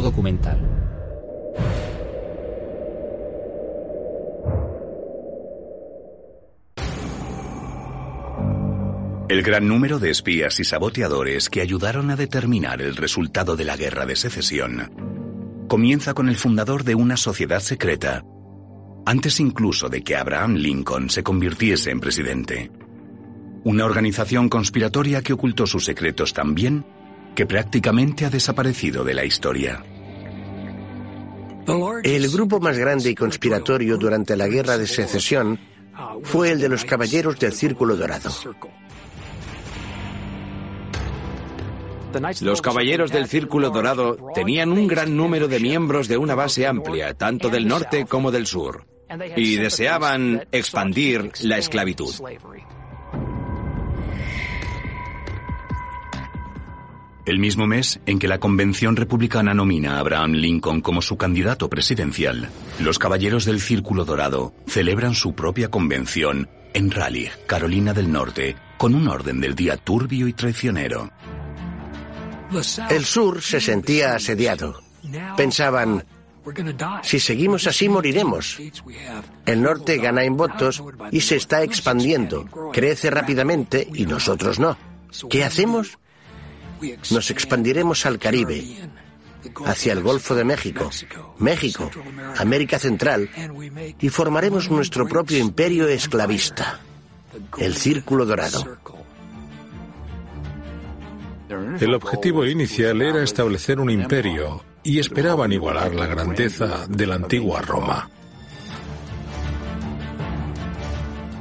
Documental. El gran número de espías y saboteadores que ayudaron a determinar el resultado de la guerra de secesión comienza con el fundador de una sociedad secreta, antes incluso de que Abraham Lincoln se convirtiese en presidente. Una organización conspiratoria que ocultó sus secretos tan bien que prácticamente ha desaparecido de la historia. El grupo más grande y conspiratorio durante la guerra de secesión fue el de los Caballeros del Círculo Dorado. Los Caballeros del Círculo Dorado tenían un gran número de miembros de una base amplia, tanto del norte como del sur, y deseaban expandir la esclavitud. El mismo mes en que la Convención Republicana nomina a Abraham Lincoln como su candidato presidencial, los Caballeros del Círculo Dorado celebran su propia convención en Raleigh, Carolina del Norte, con un orden del día turbio y traicionero. El sur se sentía asediado. Pensaban, si seguimos así moriremos. El norte gana en votos y se está expandiendo, crece rápidamente y nosotros no. ¿Qué hacemos? Nos expandiremos al Caribe, hacia el Golfo de México, México, América Central, y formaremos nuestro propio imperio esclavista, el Círculo Dorado. El objetivo inicial era establecer un imperio y esperaban igualar la grandeza de la antigua Roma.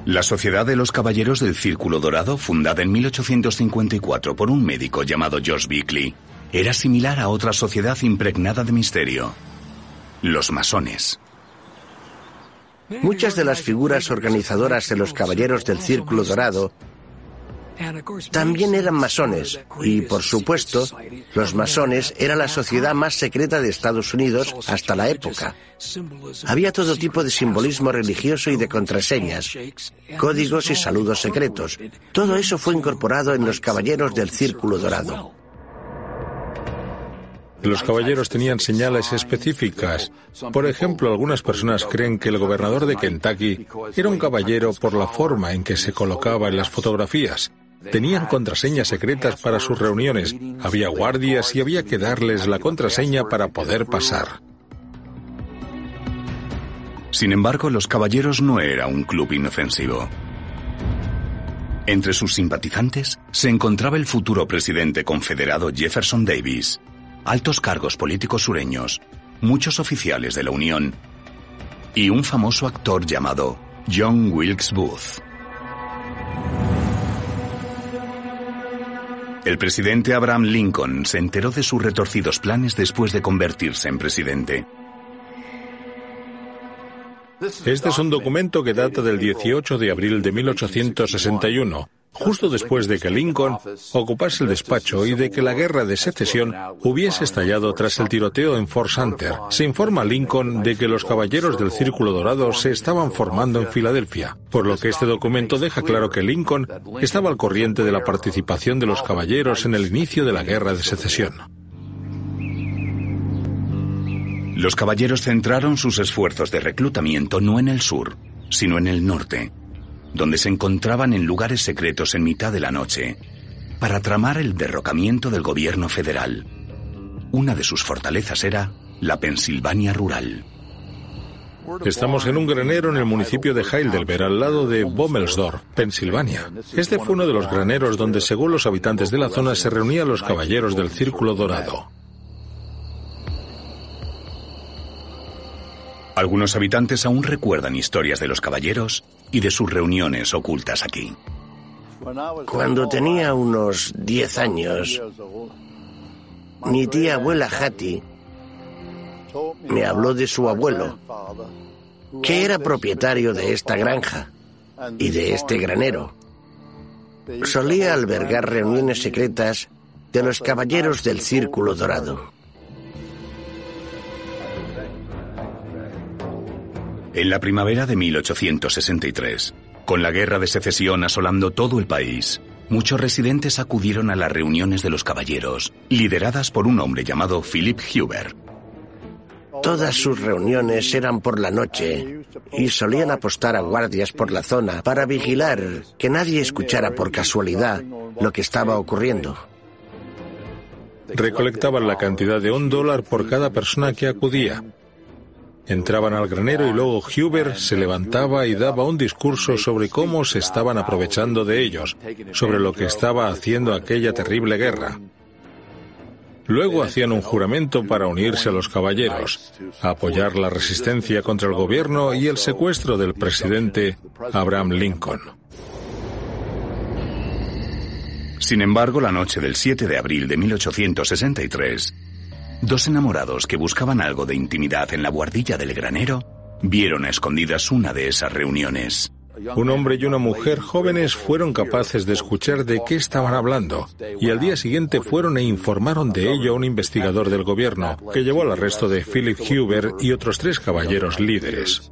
La Sociedad de los Caballeros del Círculo Dorado, fundada en 1854 por un médico llamado George Bickley, era similar a otra sociedad impregnada de misterio. Los masones. Muchas de las figuras organizadoras de los Caballeros del Círculo Dorado también eran masones y, por supuesto, los masones era la sociedad más secreta de Estados Unidos hasta la época. Había todo tipo de simbolismo religioso y de contraseñas, códigos y saludos secretos. Todo eso fue incorporado en los Caballeros del Círculo Dorado. Los caballeros tenían señales específicas. Por ejemplo, algunas personas creen que el gobernador de Kentucky era un caballero por la forma en que se colocaba en las fotografías. Tenían contraseñas secretas para sus reuniones, había guardias y había que darles la contraseña para poder pasar. Sin embargo, los caballeros no era un club inofensivo. Entre sus simpatizantes se encontraba el futuro presidente confederado Jefferson Davis, altos cargos políticos sureños, muchos oficiales de la Unión y un famoso actor llamado John Wilkes Booth. El presidente Abraham Lincoln se enteró de sus retorcidos planes después de convertirse en presidente. Este es un documento que data del 18 de abril de 1861, justo después de que Lincoln ocupase el despacho y de que la guerra de secesión hubiese estallado tras el tiroteo en Fort Sumter. Se informa a Lincoln de que los caballeros del Círculo Dorado se estaban formando en Filadelfia, por lo que este documento deja claro que Lincoln estaba al corriente de la participación de los caballeros en el inicio de la guerra de secesión. Los caballeros centraron sus esfuerzos de reclutamiento no en el sur, sino en el norte, donde se encontraban en lugares secretos en mitad de la noche, para tramar el derrocamiento del gobierno federal. Una de sus fortalezas era la Pensilvania rural. Estamos en un granero en el municipio de Heidelberg, al lado de Bommelsdorf, Pensilvania. Este fue uno de los graneros donde, según los habitantes de la zona, se reunían los caballeros del Círculo Dorado. Algunos habitantes aún recuerdan historias de los caballeros y de sus reuniones ocultas aquí. Cuando tenía unos 10 años, mi tía abuela Hattie me habló de su abuelo, que era propietario de esta granja y de este granero. Solía albergar reuniones secretas de los caballeros del Círculo Dorado. En la primavera de 1863, con la guerra de secesión asolando todo el país, muchos residentes acudieron a las reuniones de los caballeros, lideradas por un hombre llamado Philip Huber. Todas sus reuniones eran por la noche y solían apostar a guardias por la zona para vigilar que nadie escuchara por casualidad lo que estaba ocurriendo. Recolectaban la cantidad de un dólar por cada persona que acudía. Entraban al granero y luego Huber se levantaba y daba un discurso sobre cómo se estaban aprovechando de ellos, sobre lo que estaba haciendo aquella terrible guerra. Luego hacían un juramento para unirse a los caballeros, apoyar la resistencia contra el gobierno y el secuestro del presidente Abraham Lincoln. Sin embargo, la noche del 7 de abril de 1863, dos enamorados que buscaban algo de intimidad en la guardilla del granero vieron a escondidas una de esas reuniones. Un hombre y una mujer jóvenes fueron capaces de escuchar de qué estaban hablando y al día siguiente fueron e informaron de ello a un investigador del gobierno que llevó al arresto de Philip Huber y otros tres caballeros líderes.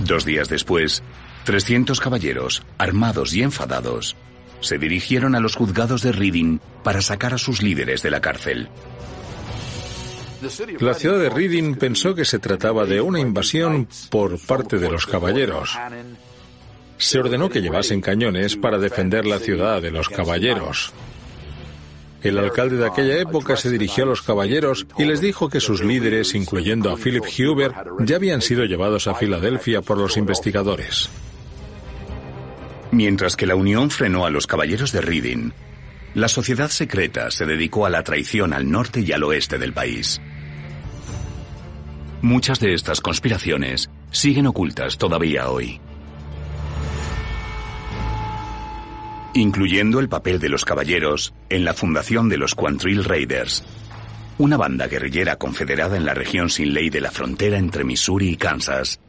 Dos días después, 300 caballeros, armados y enfadados, se dirigieron a los juzgados de Reading para sacar a sus líderes de la cárcel. La ciudad de Reading pensó que se trataba de una invasión por parte de los caballeros. Se ordenó que llevasen cañones para defender la ciudad de los caballeros. El alcalde de aquella época se dirigió a los caballeros y les dijo que sus líderes, incluyendo a Philip Huber, ya habían sido llevados a Filadelfia por los investigadores. Mientras que la Unión frenó a los caballeros de Reading, la sociedad secreta se dedicó a la traición al norte y al oeste del país. Muchas de estas conspiraciones siguen ocultas todavía hoy. Incluyendo el papel de los caballeros en la fundación de los Quantrill Raiders, una banda guerrillera confederada en la región sin ley de la frontera entre Missouri y Kansas,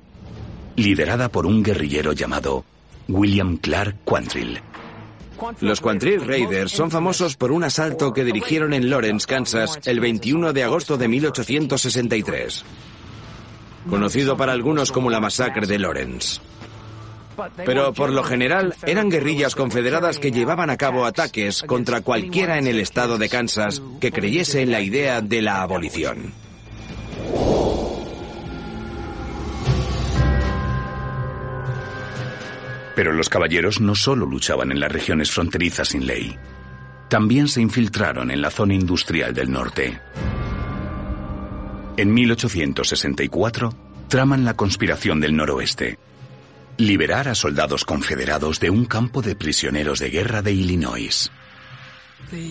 liderada por un guerrillero llamado William Clark Quantrill. Los Quantrill Raiders son famosos por un asalto que dirigieron en Lawrence, Kansas, el 21 de agosto de 1863. Conocido para algunos como la masacre de Lawrence. Pero por lo general eran guerrillas confederadas que llevaban a cabo ataques contra cualquiera en el estado de Kansas que creyese en la idea de la abolición. Pero los caballeros no solo luchaban en las regiones fronterizas sin ley, también se infiltraron en la zona industrial del norte. En 1864, traman la conspiración del noroeste. Liberar a soldados confederados de un campo de prisioneros de guerra de Illinois.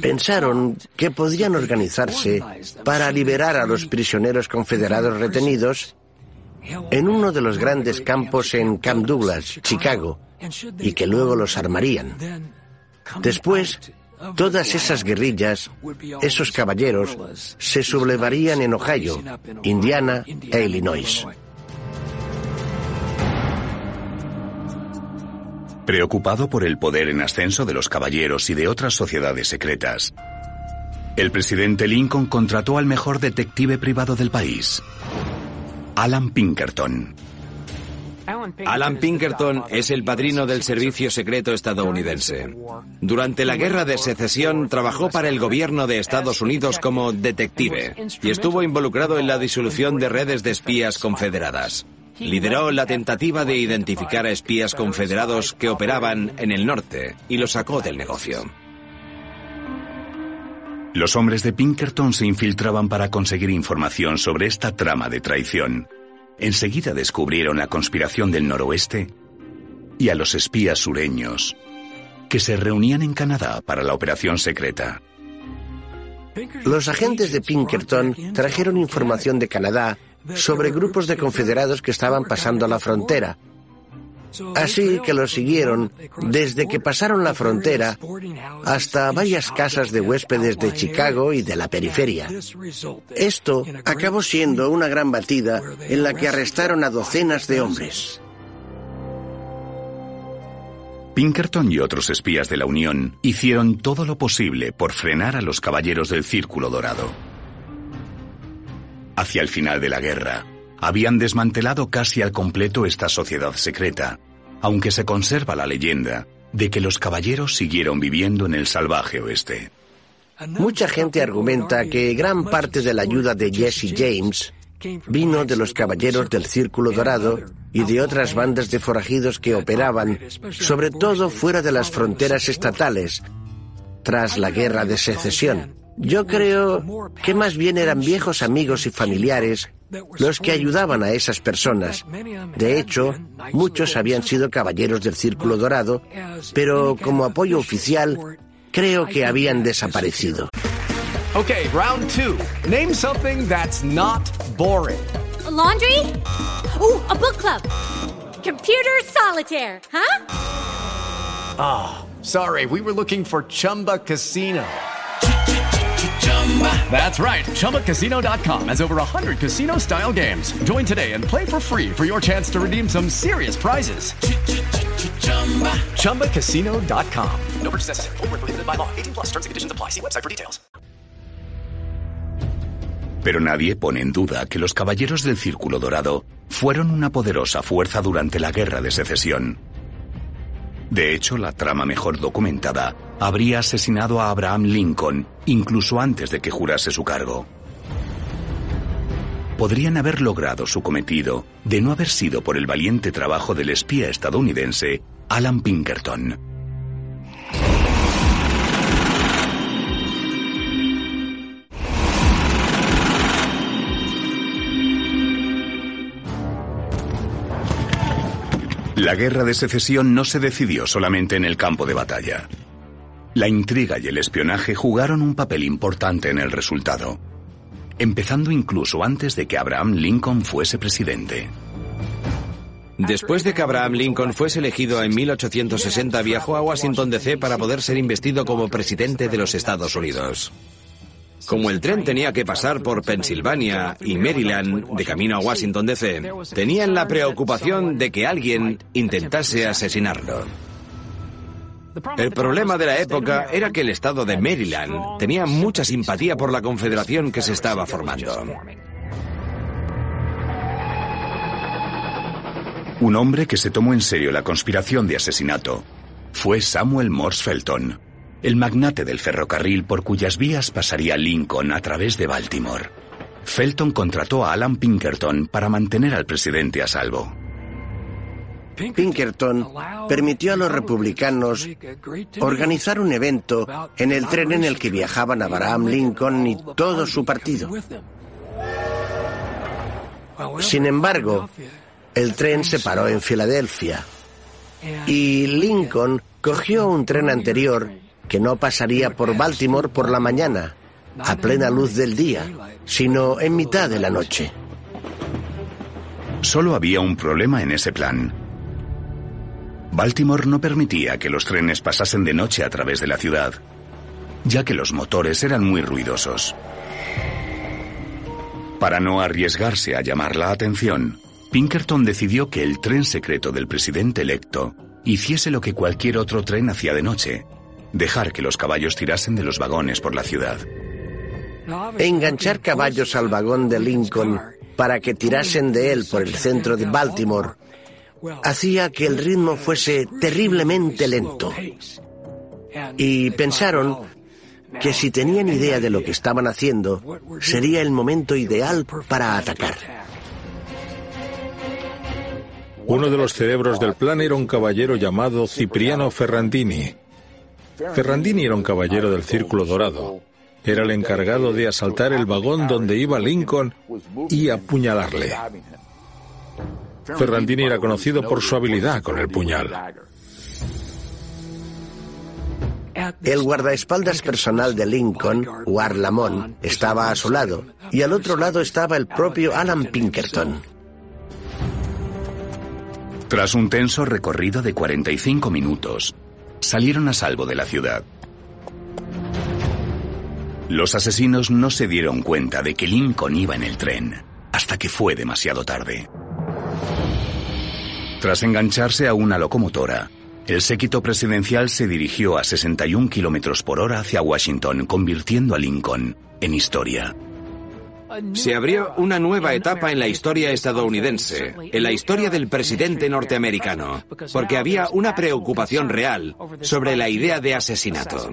Pensaron que podían organizarse para liberar a los prisioneros confederados retenidos en uno de los grandes campos en Camp Douglas, Chicago, y que luego los armarían. Después, todas esas guerrillas, esos caballeros, se sublevarían en Ohio, Indiana e Illinois. Preocupado por el poder en ascenso de los caballeros y de otras sociedades secretas, el presidente Lincoln contrató al mejor detective privado del país, Alan Pinkerton. Alan Pinkerton es el padrino del servicio secreto estadounidense. Durante la guerra de secesión trabajó para el gobierno de Estados Unidos como detective y estuvo involucrado en la disolución de redes de espías confederadas. Lideró la tentativa de identificar a espías confederados que operaban en el norte y lo sacó del negocio. Los hombres de Pinkerton se infiltraban para conseguir información sobre esta trama de traición. Enseguida descubrieron la conspiración del noroeste y a los espías sureños que se reunían en Canadá para la operación secreta. Los agentes de Pinkerton trajeron información de Canadá sobre grupos de confederados que estaban pasando la frontera. Así que los siguieron desde que pasaron la frontera hasta varias casas de huéspedes de Chicago y de la periferia. Esto acabó siendo una gran batida en la que arrestaron a docenas de hombres. Pinkerton y otros espías de la Unión hicieron todo lo posible por frenar a los caballeros del Círculo Dorado. Hacia el final de la guerra, habían desmantelado casi al completo esta sociedad secreta, aunque se conserva la leyenda de que los caballeros siguieron viviendo en el salvaje oeste. Mucha gente argumenta que gran parte de la ayuda de Jesse James vino de los caballeros del Círculo Dorado y de otras bandas de forajidos que operaban, sobre todo fuera de las fronteras estatales, tras la guerra de secesión. Yo creo que más bien eran viejos amigos y familiares los que ayudaban a esas personas. De hecho, muchos habían sido caballeros del Círculo Dorado, pero como apoyo oficial, creo que habían desaparecido. Okay, round two. Name something that's not boring. laundry? Ooh, a book club. Computer solitaire, huh? Ah, oh, sorry, we were looking for Chumba Casino. That's right. ChumbaCasino.com has over 100 casino style games. Join today and play for free for your chance to redeem some serious prizes. ChumbaCasino.com. No purchase necessary. Full prohibited by law. 18 plus terms and conditions apply. See website for details. Pero nadie pone en duda que los caballeros del Círculo Dorado fueron una poderosa fuerza durante la Guerra de Secesión. De hecho, la trama mejor documentada habría asesinado a Abraham Lincoln incluso antes de que jurase su cargo. Podrían haber logrado su cometido de no haber sido por el valiente trabajo del espía estadounidense Alan Pinkerton. La guerra de secesión no se decidió solamente en el campo de batalla. La intriga y el espionaje jugaron un papel importante en el resultado, empezando incluso antes de que Abraham Lincoln fuese presidente. Después de que Abraham Lincoln fuese elegido en 1860, viajó a Washington DC para poder ser investido como presidente de los Estados Unidos. Como el tren tenía que pasar por Pensilvania y Maryland de camino a Washington DC, tenían la preocupación de que alguien intentase asesinarlo. El problema de la época era que el estado de Maryland tenía mucha simpatía por la confederación que se estaba formando. Un hombre que se tomó en serio la conspiración de asesinato fue Samuel Morse Felton, el magnate del ferrocarril por cuyas vías pasaría Lincoln a través de Baltimore. Felton contrató a Alan Pinkerton para mantener al presidente a salvo. Pinkerton permitió a los republicanos organizar un evento en el tren en el que viajaban Abraham Lincoln y todo su partido. Sin embargo, el tren se paró en Filadelfia y Lincoln cogió un tren anterior que no pasaría por Baltimore por la mañana, a plena luz del día, sino en mitad de la noche. Solo había un problema en ese plan. Baltimore no permitía que los trenes pasasen de noche a través de la ciudad, ya que los motores eran muy ruidosos. Para no arriesgarse a llamar la atención, Pinkerton decidió que el tren secreto del presidente electo hiciese lo que cualquier otro tren hacía de noche, dejar que los caballos tirasen de los vagones por la ciudad. Enganchar caballos al vagón de Lincoln para que tirasen de él por el centro de Baltimore hacía que el ritmo fuese terriblemente lento. Y pensaron que si tenían idea de lo que estaban haciendo, sería el momento ideal para atacar. Uno de los cerebros del plan era un caballero llamado Cipriano Ferrandini, Ferrandini era un caballero del Círculo Dorado. Era el encargado de asaltar el vagón donde iba Lincoln y apuñalarle. Ferrandini era conocido por su habilidad con el puñal. El guardaespaldas personal de Lincoln, War Lamont, estaba a su lado, y al otro lado estaba el propio Alan Pinkerton. Tras un tenso recorrido de 45 minutos, salieron a salvo de la ciudad. Los asesinos no se dieron cuenta de que Lincoln iba en el tren hasta que fue demasiado tarde. Tras engancharse a una locomotora, el séquito presidencial se dirigió a 61 kilómetros por hora hacia Washington, convirtiendo a Lincoln en historia. Se abrió una nueva etapa en la historia estadounidense, en la historia del presidente norteamericano, porque había una preocupación real sobre la idea de asesinato.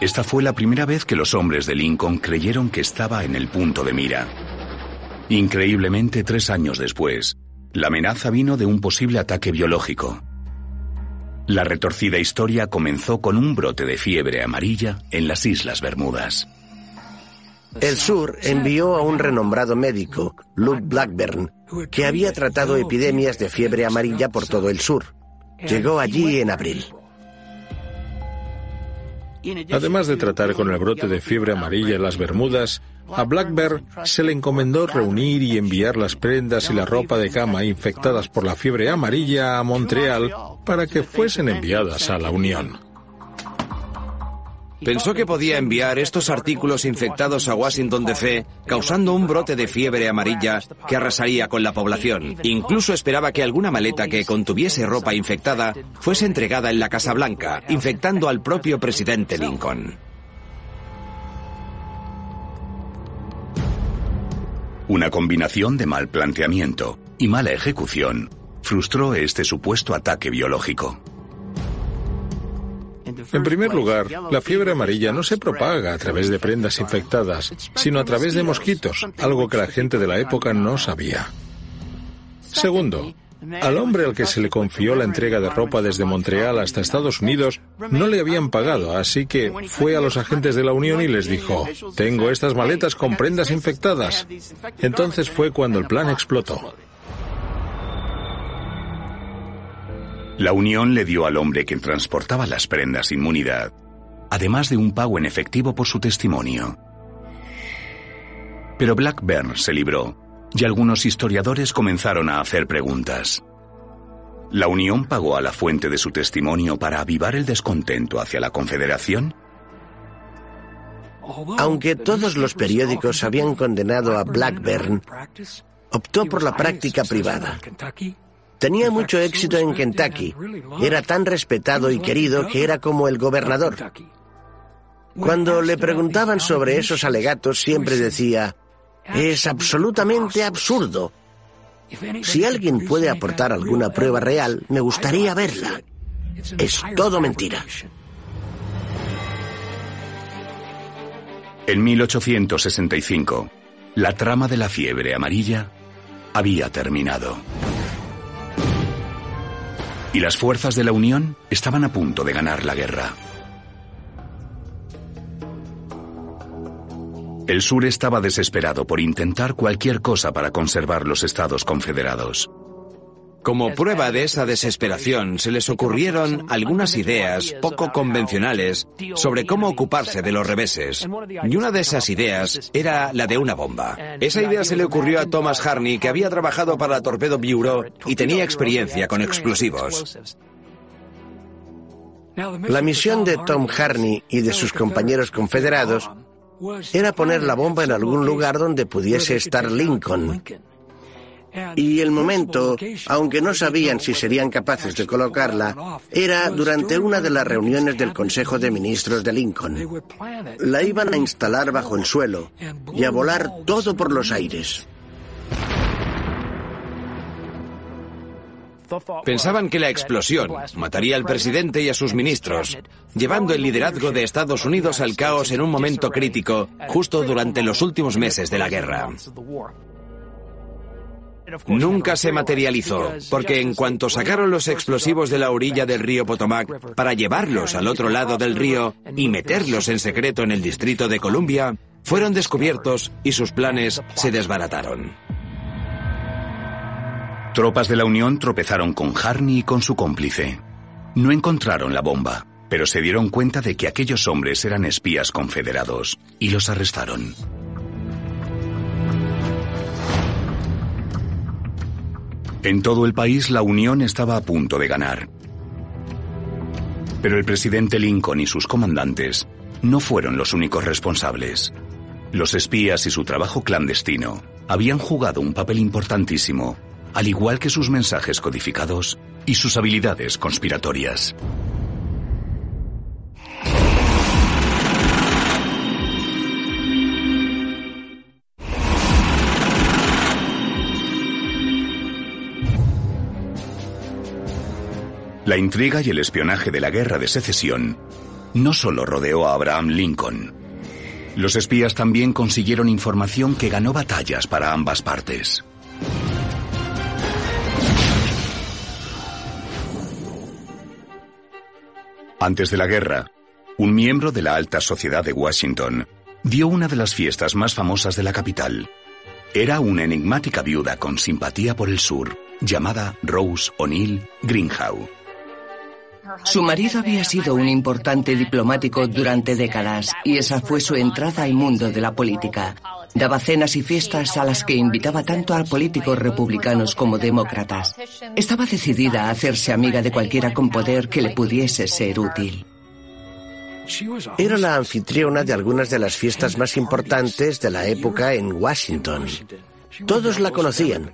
Esta fue la primera vez que los hombres de Lincoln creyeron que estaba en el punto de mira. Increíblemente, tres años después, la amenaza vino de un posible ataque biológico. La retorcida historia comenzó con un brote de fiebre amarilla en las Islas Bermudas. El sur envió a un renombrado médico, Luke Blackburn, que había tratado epidemias de fiebre amarilla por todo el sur. Llegó allí en abril. Además de tratar con el brote de fiebre amarilla en las Bermudas, a Blackburn se le encomendó reunir y enviar las prendas y la ropa de cama infectadas por la fiebre amarilla a Montreal para que fuesen enviadas a la Unión. Pensó que podía enviar estos artículos infectados a Washington DC, causando un brote de fiebre amarilla que arrasaría con la población. Incluso esperaba que alguna maleta que contuviese ropa infectada fuese entregada en la Casa Blanca, infectando al propio presidente Lincoln. Una combinación de mal planteamiento y mala ejecución frustró este supuesto ataque biológico. En primer lugar, la fiebre amarilla no se propaga a través de prendas infectadas, sino a través de mosquitos, algo que la gente de la época no sabía. Segundo, al hombre al que se le confió la entrega de ropa desde Montreal hasta Estados Unidos no le habían pagado, así que fue a los agentes de la Unión y les dijo, tengo estas maletas con prendas infectadas. Entonces fue cuando el plan explotó. La Unión le dio al hombre que transportaba las prendas inmunidad, además de un pago en efectivo por su testimonio. Pero Blackburn se libró y algunos historiadores comenzaron a hacer preguntas. ¿La Unión pagó a la fuente de su testimonio para avivar el descontento hacia la Confederación? Aunque todos los periódicos habían condenado a Blackburn, optó por la práctica privada. Tenía mucho éxito en Kentucky. Era tan respetado y querido que era como el gobernador. Cuando le preguntaban sobre esos alegatos siempre decía, es absolutamente absurdo. Si alguien puede aportar alguna prueba real, me gustaría verla. Es todo mentira. En 1865, la trama de la fiebre amarilla había terminado. Y las fuerzas de la Unión estaban a punto de ganar la guerra. El sur estaba desesperado por intentar cualquier cosa para conservar los estados confederados. Como prueba de esa desesperación, se les ocurrieron algunas ideas poco convencionales sobre cómo ocuparse de los reveses. Y una de esas ideas era la de una bomba. Esa idea se le ocurrió a Thomas Harney, que había trabajado para la Torpedo Bureau y tenía experiencia con explosivos. La misión de Tom Harney y de sus compañeros confederados era poner la bomba en algún lugar donde pudiese estar Lincoln. Y el momento, aunque no sabían si serían capaces de colocarla, era durante una de las reuniones del Consejo de Ministros de Lincoln. La iban a instalar bajo el suelo y a volar todo por los aires. Pensaban que la explosión mataría al presidente y a sus ministros, llevando el liderazgo de Estados Unidos al caos en un momento crítico, justo durante los últimos meses de la guerra. Nunca se materializó, porque en cuanto sacaron los explosivos de la orilla del río Potomac para llevarlos al otro lado del río y meterlos en secreto en el distrito de Columbia, fueron descubiertos y sus planes se desbarataron. Tropas de la Unión tropezaron con Harney y con su cómplice. No encontraron la bomba, pero se dieron cuenta de que aquellos hombres eran espías confederados y los arrestaron. En todo el país la Unión estaba a punto de ganar. Pero el presidente Lincoln y sus comandantes no fueron los únicos responsables. Los espías y su trabajo clandestino habían jugado un papel importantísimo, al igual que sus mensajes codificados y sus habilidades conspiratorias. La intriga y el espionaje de la guerra de secesión no solo rodeó a Abraham Lincoln. Los espías también consiguieron información que ganó batallas para ambas partes. Antes de la guerra, un miembro de la alta sociedad de Washington dio una de las fiestas más famosas de la capital. Era una enigmática viuda con simpatía por el sur, llamada Rose O'Neill Greenhow. Su marido había sido un importante diplomático durante décadas y esa fue su entrada al mundo de la política. Daba cenas y fiestas a las que invitaba tanto a políticos republicanos como demócratas. Estaba decidida a hacerse amiga de cualquiera con poder que le pudiese ser útil. Era la anfitriona de algunas de las fiestas más importantes de la época en Washington. Todos la conocían.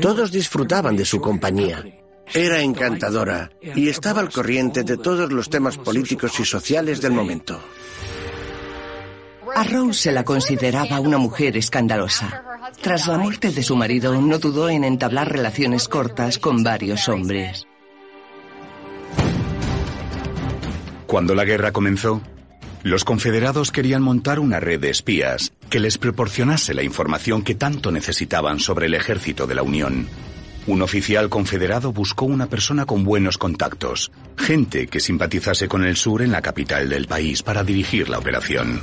Todos disfrutaban de su compañía. Era encantadora y estaba al corriente de todos los temas políticos y sociales del momento. A Rose se la consideraba una mujer escandalosa. Tras la muerte de su marido, no dudó en entablar relaciones cortas con varios hombres. Cuando la guerra comenzó, los confederados querían montar una red de espías que les proporcionase la información que tanto necesitaban sobre el ejército de la Unión. Un oficial confederado buscó una persona con buenos contactos, gente que simpatizase con el sur en la capital del país para dirigir la operación.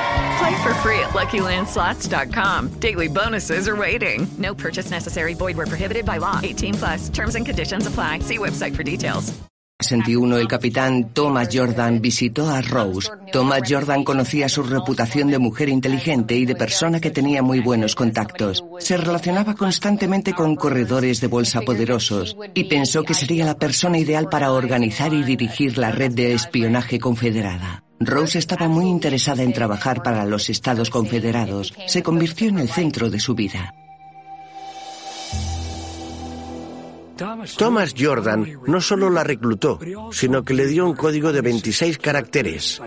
Play for free at LuckyLandSlots.com. Daily bonuses are waiting. No purchase necessary. Void where prohibited by law. 18 plus. Terms and conditions apply. See website for details. 61 el capitán Thomas Jordan visitó a Rose. Thomas Jordan conocía su reputación de mujer inteligente y de persona que tenía muy buenos contactos. Se relacionaba constantemente con corredores de bolsa poderosos y pensó que sería la persona ideal para organizar y dirigir la red de espionaje confederada. Rose estaba muy interesada en trabajar para los Estados Confederados. Se convirtió en el centro de su vida. Thomas Jordan no solo la reclutó, sino que le dio un código de 26 caracteres.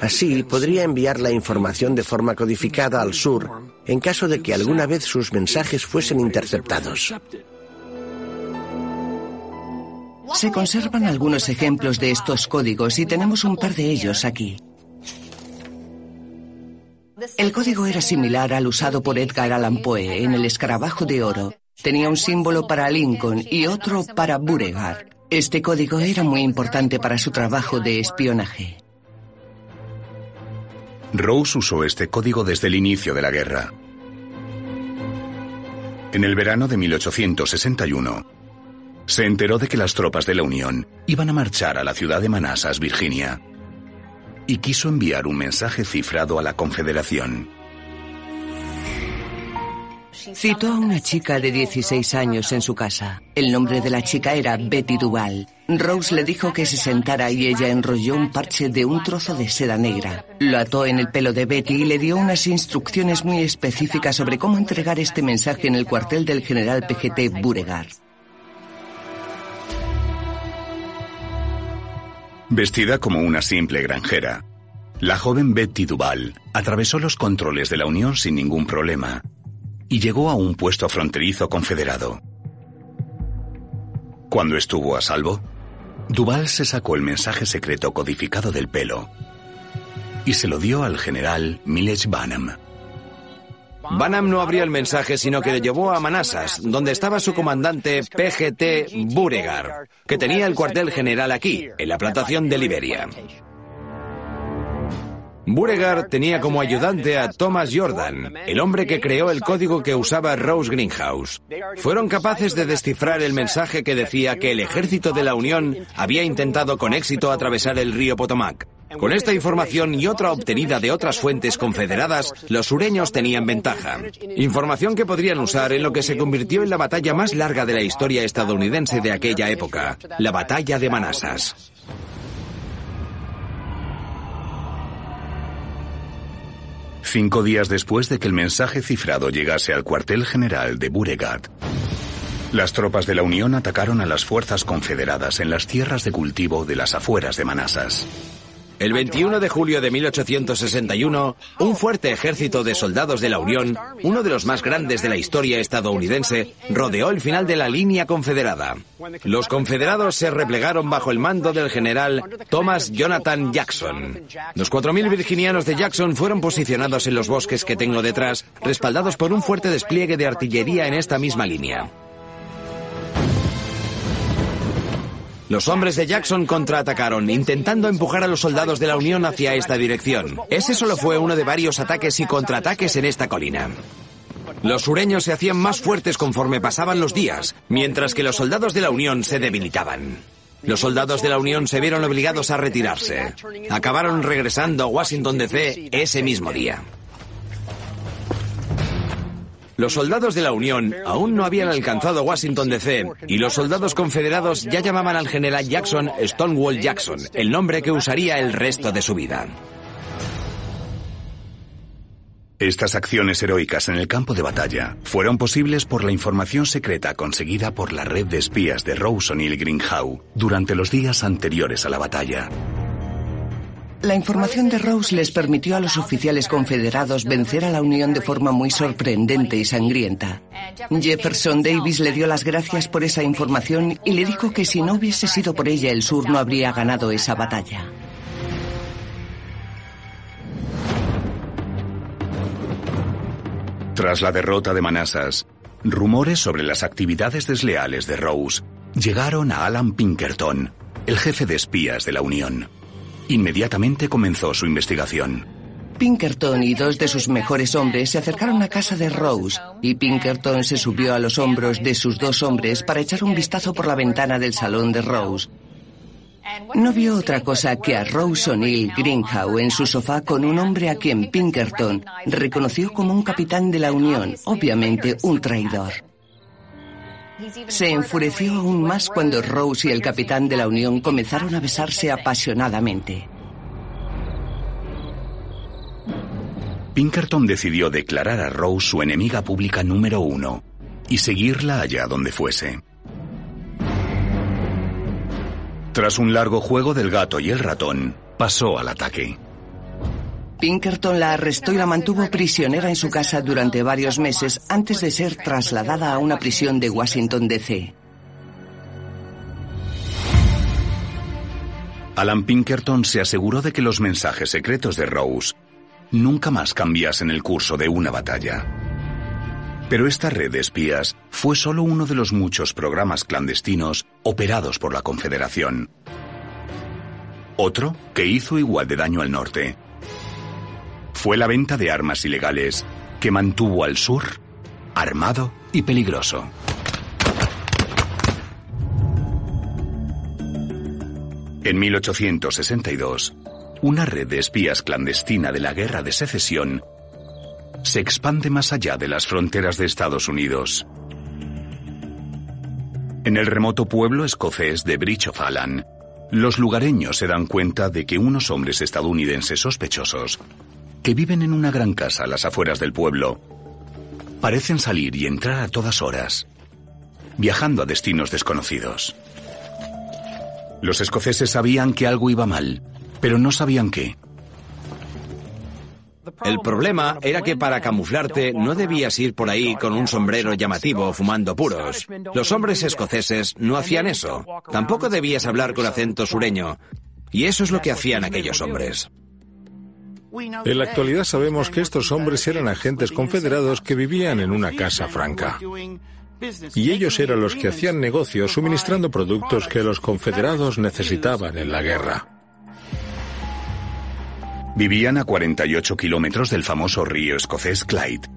Así podría enviar la información de forma codificada al sur en caso de que alguna vez sus mensajes fuesen interceptados. Se conservan algunos ejemplos de estos códigos y tenemos un par de ellos aquí. El código era similar al usado por Edgar Allan Poe en El escarabajo de oro. Tenía un símbolo para Lincoln y otro para Beauregard. Este código era muy importante para su trabajo de espionaje. Rose usó este código desde el inicio de la guerra. En el verano de 1861, se enteró de que las tropas de la Unión iban a marchar a la ciudad de Manassas, Virginia, y quiso enviar un mensaje cifrado a la Confederación. Citó a una chica de 16 años en su casa. El nombre de la chica era Betty Duval. Rose le dijo que se sentara y ella enrolló un parche de un trozo de seda negra. Lo ató en el pelo de Betty y le dio unas instrucciones muy específicas sobre cómo entregar este mensaje en el cuartel del general PGT Beauregard. Vestida como una simple granjera, la joven Betty Duval atravesó los controles de la Unión sin ningún problema y llegó a un puesto fronterizo confederado. Cuando estuvo a salvo, Duval se sacó el mensaje secreto codificado del pelo y se lo dio al general Miles Banham. Banham no abrió el mensaje, sino que le llevó a Manassas, donde estaba su comandante PGT Beauregard, que tenía el cuartel general aquí, en la plantación de Liberia. Beauregard tenía como ayudante a Thomas Jordan, el hombre que creó el código que usaba Rose Greenhouse. Fueron capaces de descifrar el mensaje que decía que el ejército de la Unión había intentado con éxito atravesar el río Potomac. Con esta información y otra obtenida de otras fuentes confederadas, los sureños tenían ventaja. Información que podrían usar en lo que se convirtió en la batalla más larga de la historia estadounidense de aquella época, la batalla de Manassas. Cinco días después de que el mensaje cifrado llegase al cuartel general de Beauregard, las tropas de la Unión atacaron a las fuerzas confederadas en las tierras de cultivo de las afueras de Manassas. El 21 de julio de 1861, un fuerte ejército de soldados de la Unión, uno de los más grandes de la historia estadounidense, rodeó el final de la línea confederada. Los confederados se replegaron bajo el mando del general Thomas Jonathan Jackson. Los 4.000 virginianos de Jackson fueron posicionados en los bosques que tengo detrás, respaldados por un fuerte despliegue de artillería en esta misma línea. Los hombres de Jackson contraatacaron, intentando empujar a los soldados de la Unión hacia esta dirección. Ese solo fue uno de varios ataques y contraataques en esta colina. Los sureños se hacían más fuertes conforme pasaban los días, mientras que los soldados de la Unión se debilitaban. Los soldados de la Unión se vieron obligados a retirarse. Acabaron regresando a Washington DC ese mismo día. Los soldados de la Unión aún no habían alcanzado Washington DC y los soldados confederados ya llamaban al general Jackson Stonewall Jackson, el nombre que usaría el resto de su vida. Estas acciones heroicas en el campo de batalla fueron posibles por la información secreta conseguida por la red de espías de Rose O'Neill Greenhow durante los días anteriores a la batalla. La información de Rose les permitió a los oficiales confederados vencer a la Unión de forma muy sorprendente y sangrienta. Jefferson Davis le dio las gracias por esa información y le dijo que si no hubiese sido por ella el sur no habría ganado esa batalla. Tras la derrota de Manassas, rumores sobre las actividades desleales de Rose llegaron a Alan Pinkerton, el jefe de espías de la Unión. Inmediatamente comenzó su investigación. Pinkerton y dos de sus mejores hombres se acercaron a casa de Rose y Pinkerton se subió a los hombros de sus dos hombres para echar un vistazo por la ventana del salón de Rose. No vio otra cosa que a Rose O'Neill Greenhow en su sofá con un hombre a quien Pinkerton reconoció como un capitán de la Unión, obviamente un traidor. Se enfureció aún más cuando Rose y el capitán de la Unión comenzaron a besarse apasionadamente. Pinkerton decidió declarar a Rose su enemiga pública número uno y seguirla allá donde fuese. Tras un largo juego del gato y el ratón, pasó al ataque. Pinkerton la arrestó y la mantuvo prisionera en su casa durante varios meses antes de ser trasladada a una prisión de Washington, D.C. Alan Pinkerton se aseguró de que los mensajes secretos de Rose nunca más cambiasen el curso de una batalla. Pero esta red de espías fue solo uno de los muchos programas clandestinos operados por la Confederación. Otro que hizo igual de daño al norte fue la venta de armas ilegales que mantuvo al sur armado y peligroso. En 1862, una red de espías clandestina de la Guerra de Secesión se expande más allá de las fronteras de Estados Unidos. En el remoto pueblo escocés de Bridge of Allan, los lugareños se dan cuenta de que unos hombres estadounidenses sospechosos, que viven en una gran casa a las afueras del pueblo, parecen salir y entrar a todas horas, viajando a destinos desconocidos. Los escoceses sabían que algo iba mal, pero no sabían qué. El problema era que para camuflarte no debías ir por ahí con un sombrero llamativo fumando puros. Los hombres escoceses no hacían eso. Tampoco debías hablar con acento sureño. Y eso es lo que hacían aquellos hombres. En la actualidad sabemos que estos hombres eran agentes confederados que vivían en una casa franca. Y ellos eran los que hacían negocios suministrando productos que los confederados necesitaban en la guerra. Vivían a 48 kilómetros del famoso río escocés Clyde.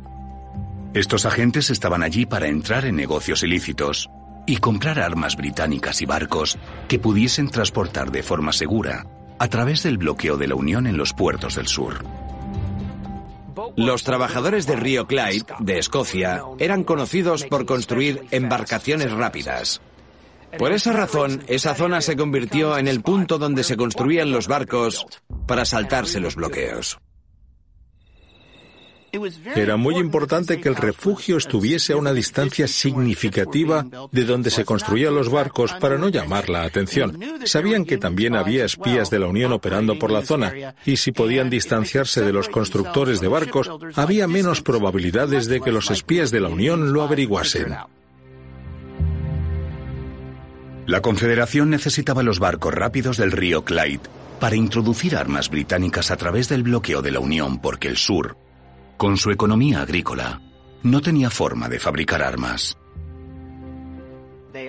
Estos agentes estaban allí para entrar en negocios ilícitos y comprar armas británicas y barcos que pudiesen transportar de forma segura a través del bloqueo de la Unión en los puertos del sur. Los trabajadores del río Clyde, de Escocia, eran conocidos por construir embarcaciones rápidas. Por esa razón, esa zona se convirtió en el punto donde se construían los barcos para saltarse los bloqueos. Era muy importante que el refugio estuviese a una distancia significativa de donde se construían los barcos para no llamar la atención. Sabían que también había espías de la Unión operando por la zona y si podían distanciarse de los constructores de barcos, había menos probabilidades de que los espías de la Unión lo averiguasen. La Confederación necesitaba los barcos rápidos del río Clyde para introducir armas británicas a través del bloqueo de la Unión porque el sur, con su economía agrícola, no tenía forma de fabricar armas.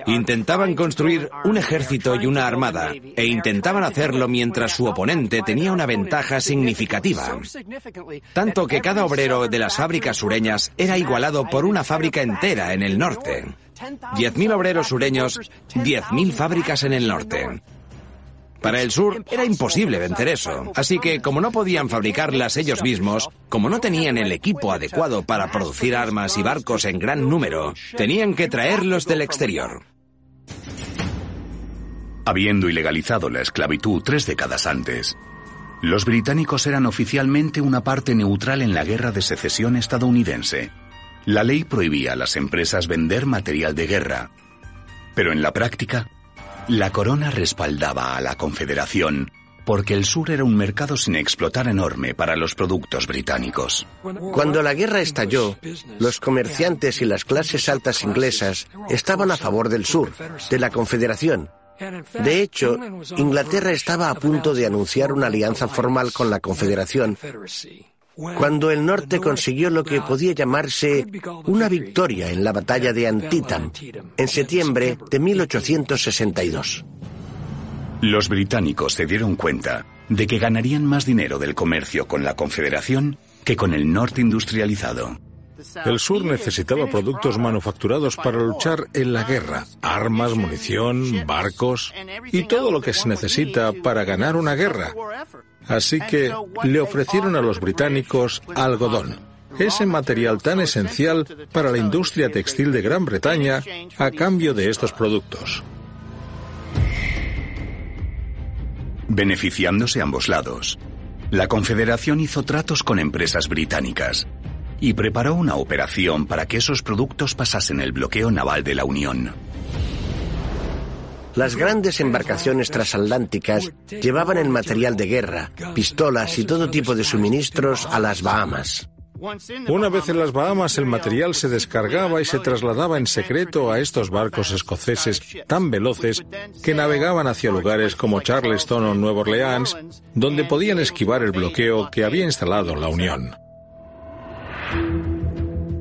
Intentaban construir un ejército y una armada, e intentaban hacerlo mientras su oponente tenía una ventaja significativa. Tanto que cada obrero de las fábricas sureñas era igualado por una fábrica entera en el norte. 10.000 obreros sureños, 10.000 fábricas en el norte. Para el sur era imposible vencer eso, así que como no podían fabricarlas ellos mismos, como no tenían el equipo adecuado para producir armas y barcos en gran número, tenían que traerlos del exterior. Habiendo ilegalizado la esclavitud tres décadas antes, los británicos eran oficialmente una parte neutral en la guerra de secesión estadounidense. La ley prohibía a las empresas vender material de guerra, pero en la práctica, la corona respaldaba a la Confederación porque el sur era un mercado sin explotar enorme para los productos británicos. Cuando la guerra estalló, los comerciantes y las clases altas inglesas estaban a favor del sur, de la Confederación. De hecho, Inglaterra estaba a punto de anunciar una alianza formal con la Confederación cuando el norte consiguió lo que podía llamarse una victoria en la batalla de Antietam en septiembre de 1862. Los británicos se dieron cuenta de que ganarían más dinero del comercio con la Confederación que con el norte industrializado. El sur necesitaba productos manufacturados para luchar en la guerra, armas, munición, barcos y todo lo que se necesita para ganar una guerra. Así que le ofrecieron a los británicos algodón, ese material tan esencial para la industria textil de Gran Bretaña, a cambio de estos productos. Beneficiándose ambos lados, la Confederación hizo tratos con empresas británicas y preparó una operación para que esos productos pasasen el bloqueo naval de la Unión. Las grandes embarcaciones transatlánticas llevaban el material de guerra, pistolas y todo tipo de suministros a las Bahamas. Una vez en las Bahamas el material se descargaba y se trasladaba en secreto a estos barcos escoceses tan veloces que navegaban hacia lugares como Charleston o Nueva Orleans, donde podían esquivar el bloqueo que había instalado la Unión.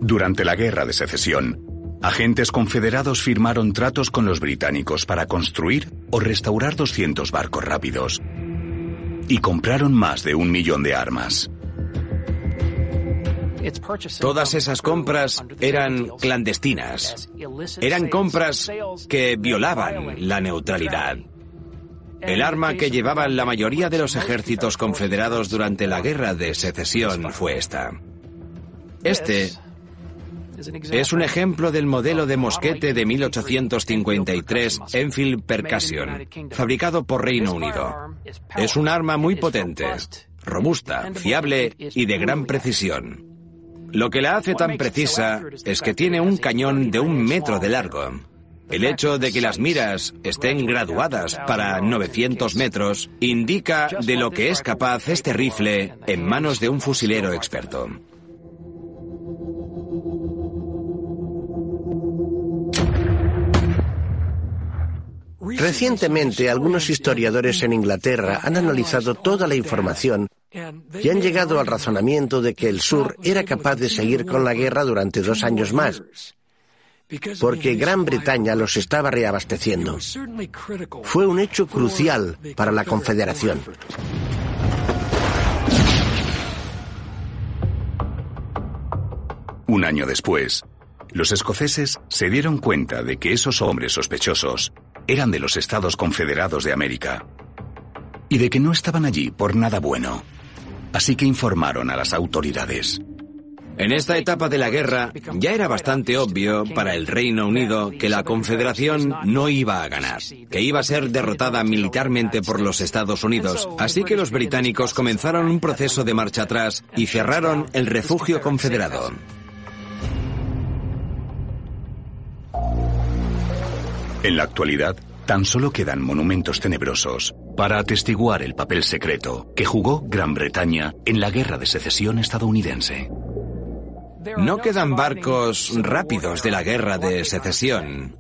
Durante la Guerra de Secesión, Agentes confederados firmaron tratos con los británicos para construir o restaurar 200 barcos rápidos y compraron más de un millón de armas. Todas esas compras eran clandestinas. Eran compras que violaban la neutralidad. El arma que llevaban la mayoría de los ejércitos confederados durante la guerra de secesión fue esta. Este Es un ejemplo del modelo de mosquete de 1853 Enfield Percussion, fabricado por Reino Unido. Es un arma muy potente, robusta, fiable y de gran precisión. Lo que la hace tan precisa es que tiene un cañón de un metro de largo. El hecho de que las miras estén graduadas para 900 metros indica de lo que es capaz este rifle en manos de un fusilero experto. Recientemente, algunos historiadores en Inglaterra han analizado toda la información y han llegado al razonamiento de que el sur era capaz de seguir con la guerra durante dos años más, porque Gran Bretaña los estaba reabasteciendo. Fue un hecho crucial para la Confederación. Un año después, los escoceses se dieron cuenta de que esos hombres sospechosos eran de los Estados Confederados de América y de que no estaban allí por nada bueno. Así que informaron a las autoridades. En esta etapa de la guerra ya era bastante obvio para el Reino Unido que la Confederación no iba a ganar, que iba a ser derrotada militarmente por los Estados Unidos. Así que los británicos comenzaron un proceso de marcha atrás y cerraron el refugio confederado. En la actualidad, tan solo quedan monumentos tenebrosos para atestiguar el papel secreto que jugó Gran Bretaña en la Guerra de Secesión estadounidense. No quedan barcos rápidos de la guerra de secesión.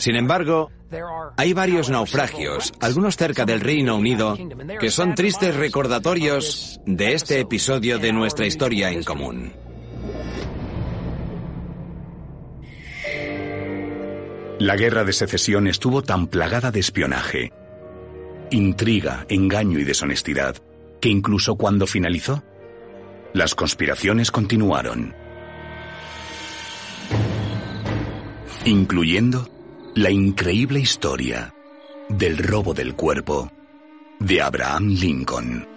Sin embargo, hay varios naufragios, algunos cerca del Reino Unido, que son tristes recordatorios de este episodio de nuestra historia en común. La guerra de secesión estuvo tan plagada de espionaje, intriga, engaño y deshonestidad, que incluso cuando finalizó, las conspiraciones continuaron. incluyendo la increíble historia del robo del cuerpo de Abraham Lincoln.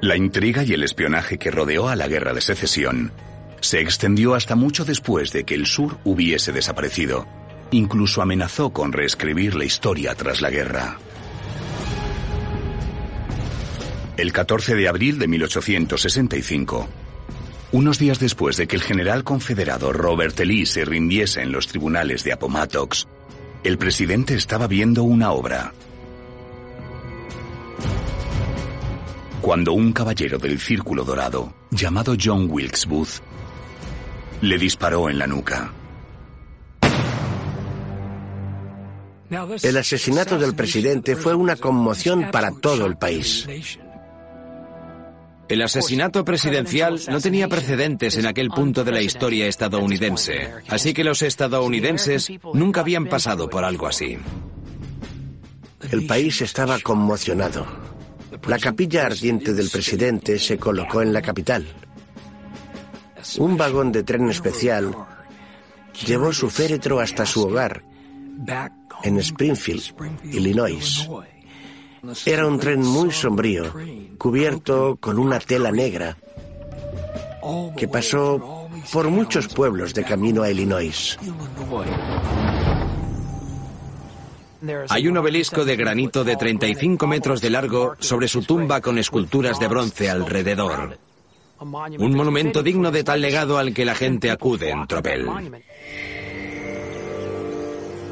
La intriga y el espionaje que rodeó a la guerra de secesión se extendió hasta mucho después de que el sur hubiese desaparecido Incluso amenazó con reescribir la historia tras la guerra. El 14 de abril de 1865, unos días después de que el general confederado Robert E. Lee se rindiese en los tribunales de Appomattox, el presidente estaba viendo una obra. Cuando un caballero del Círculo Dorado, llamado John Wilkes Booth, le disparó en la nuca. El asesinato del presidente fue una conmoción para todo el país. El asesinato presidencial no tenía precedentes en aquel punto de la historia estadounidense, así que los estadounidenses nunca habían pasado por algo así. El país estaba conmocionado. La capilla ardiente del presidente se colocó en la capital. Un vagón de tren especial llevó su féretro hasta su hogar en Springfield, Illinois. Era un tren muy sombrío, cubierto con una tela negra, que pasó por muchos pueblos de camino a Illinois. Hay un obelisco de granito de 35 metros de largo sobre su tumba con esculturas de bronce alrededor. Un monumento digno de tal legado al que la gente acude en tropel.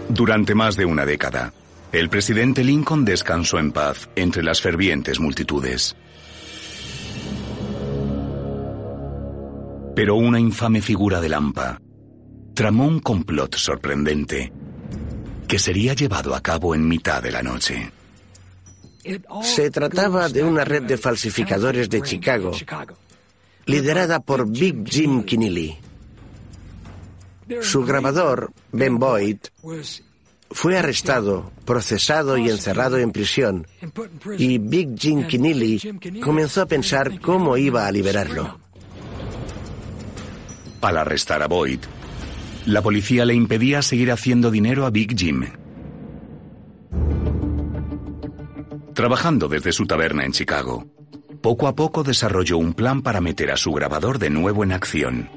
Durante más de una década, el presidente Lincoln descansó en paz entre las fervientes multitudes. Pero una infame figura de Lampa tramó un complot sorprendente que sería llevado a cabo en mitad de la noche. Se trataba de una red de falsificadores de Chicago, liderada por Big Jim Keneally. Su grabador, Ben Boyd, fue arrestado, procesado y encerrado en prisión, y Big Jim Keneally comenzó a pensar cómo iba a liberarlo. Al arrestar a Boyd, La policía le impedía seguir haciendo dinero a Big Jim. Trabajando desde su taberna en Chicago, poco a poco desarrolló un plan para meter a su grabador de nuevo en acción.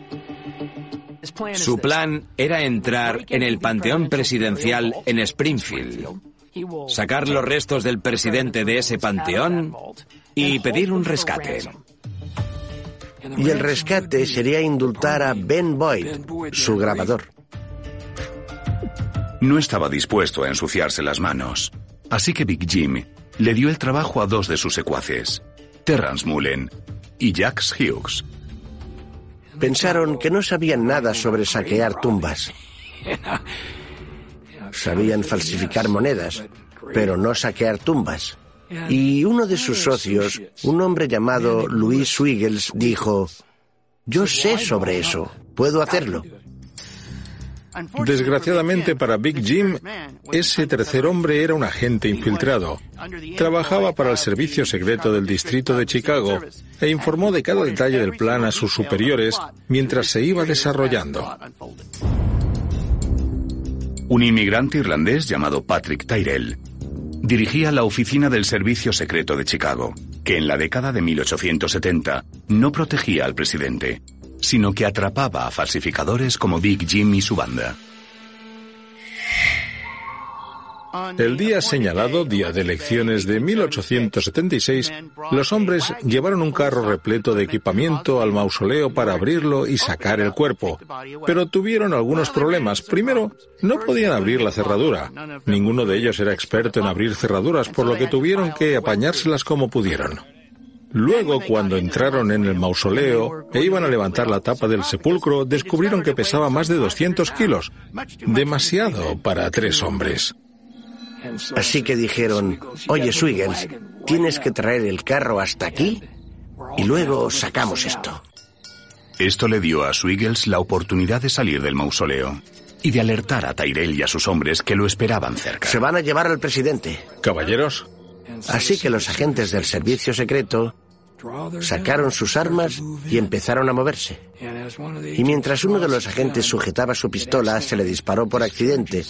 Su plan era entrar en el panteón presidencial en Springfield, sacar los restos del presidente de ese panteón y pedir un rescate. Y el rescate sería indultar a Ben Boyd, su grabador. No estaba dispuesto a ensuciarse las manos, así que Big Jim le dio el trabajo a dos de sus secuaces, Terrence Mullen y Jax Hughes. Pensaron que no sabían nada sobre saquear tumbas. Sabían falsificar monedas, pero no saquear tumbas. Y uno de sus socios, un hombre llamado Luis Swiggles, dijo, yo sé sobre eso, puedo hacerlo. Desgraciadamente para Big Jim, ese tercer hombre era un agente infiltrado. Trabajaba para el servicio secreto del distrito de Chicago e informó de cada detalle del plan a sus superiores mientras se iba desarrollando. Un inmigrante irlandés llamado Patrick Tyrell dirigía la oficina del Servicio Secreto de Chicago, que en la década de 1870 no protegía al presidente, sino que atrapaba a falsificadores como Big Jim y su banda. El día señalado, día de elecciones de 1876, los hombres llevaron un carro repleto de equipamiento al mausoleo para abrirlo y sacar el cuerpo. Pero tuvieron algunos problemas. Primero, no podían abrir la cerradura. Ninguno de ellos era experto en abrir cerraduras, por lo que tuvieron que apañárselas como pudieron. Luego, cuando entraron en el mausoleo e iban a levantar la tapa del sepulcro, descubrieron que pesaba más de 200 kilos. Demasiado para tres hombres. Así que dijeron, oye Swiggles, tienes que traer el carro hasta aquí y luego sacamos esto. Esto le dio a Swiggles la oportunidad de salir del mausoleo y de alertar a Tyrell y a sus hombres que lo esperaban cerca. Se van a llevar al presidente. Caballeros. Así que los agentes del servicio secreto sacaron sus armas y empezaron a moverse. Y mientras uno de los agentes sujetaba su pistola, se le disparó por accidente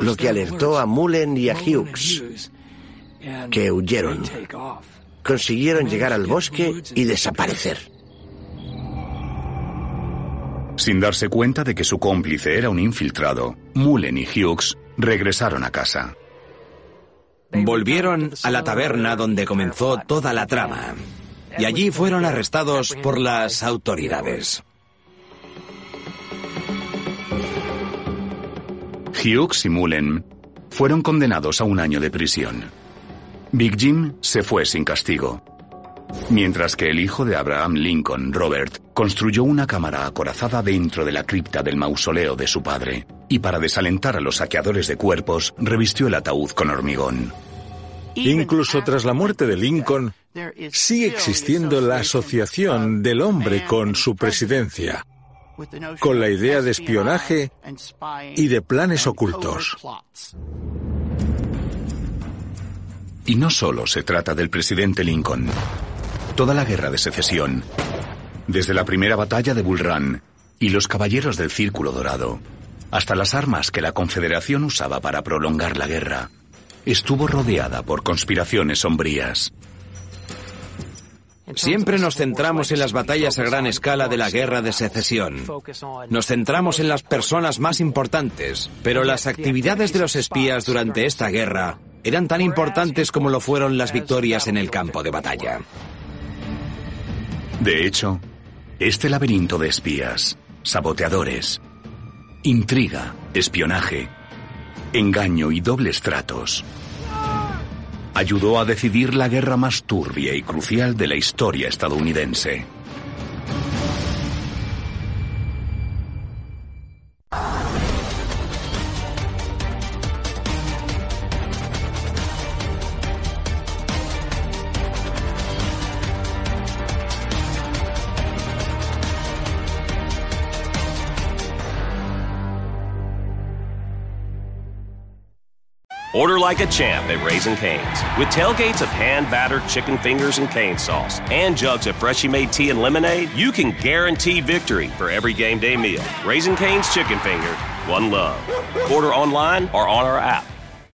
lo que alertó a Mullen y a Hughes, que huyeron. Consiguieron llegar al bosque y desaparecer. Sin darse cuenta de que su cómplice era un infiltrado, Mullen y Hughes regresaron a casa. Volvieron a la taberna donde comenzó toda la trama y allí fueron arrestados por las autoridades. Hughes y Mullen fueron condenados a un año de prisión. Big Jim se fue sin castigo, mientras que el hijo de Abraham Lincoln, Robert, construyó una cámara acorazada dentro de la cripta del mausoleo de su padre, y para desalentar a los saqueadores de cuerpos, revistió el ataúd con hormigón. Incluso tras la muerte de Lincoln, sigue existiendo la asociación del hombre con su presidencia con la idea de espionaje y de planes ocultos. Y no solo se trata del presidente Lincoln. Toda la guerra de secesión, desde la primera batalla de Bull Run y los caballeros del Círculo Dorado, hasta las armas que la Confederación usaba para prolongar la guerra, estuvo rodeada por conspiraciones sombrías. Siempre nos centramos en las batallas a gran escala de la guerra de secesión. Nos centramos en las personas más importantes, pero las actividades de los espías durante esta guerra eran tan importantes como lo fueron las victorias en el campo de batalla. De hecho, este laberinto de espías, saboteadores, intriga, espionaje, engaño y dobles tratos ayudó a decidir la guerra más turbia y crucial de la historia estadounidense. Order like a champ at Raising Cane's. With tailgates of hand battered chicken fingers and cane sauce and jugs of freshly made tea and lemonade, you can guarantee victory for every game day meal. Raising Cane's Chicken Finger, one love. Order online or on our app.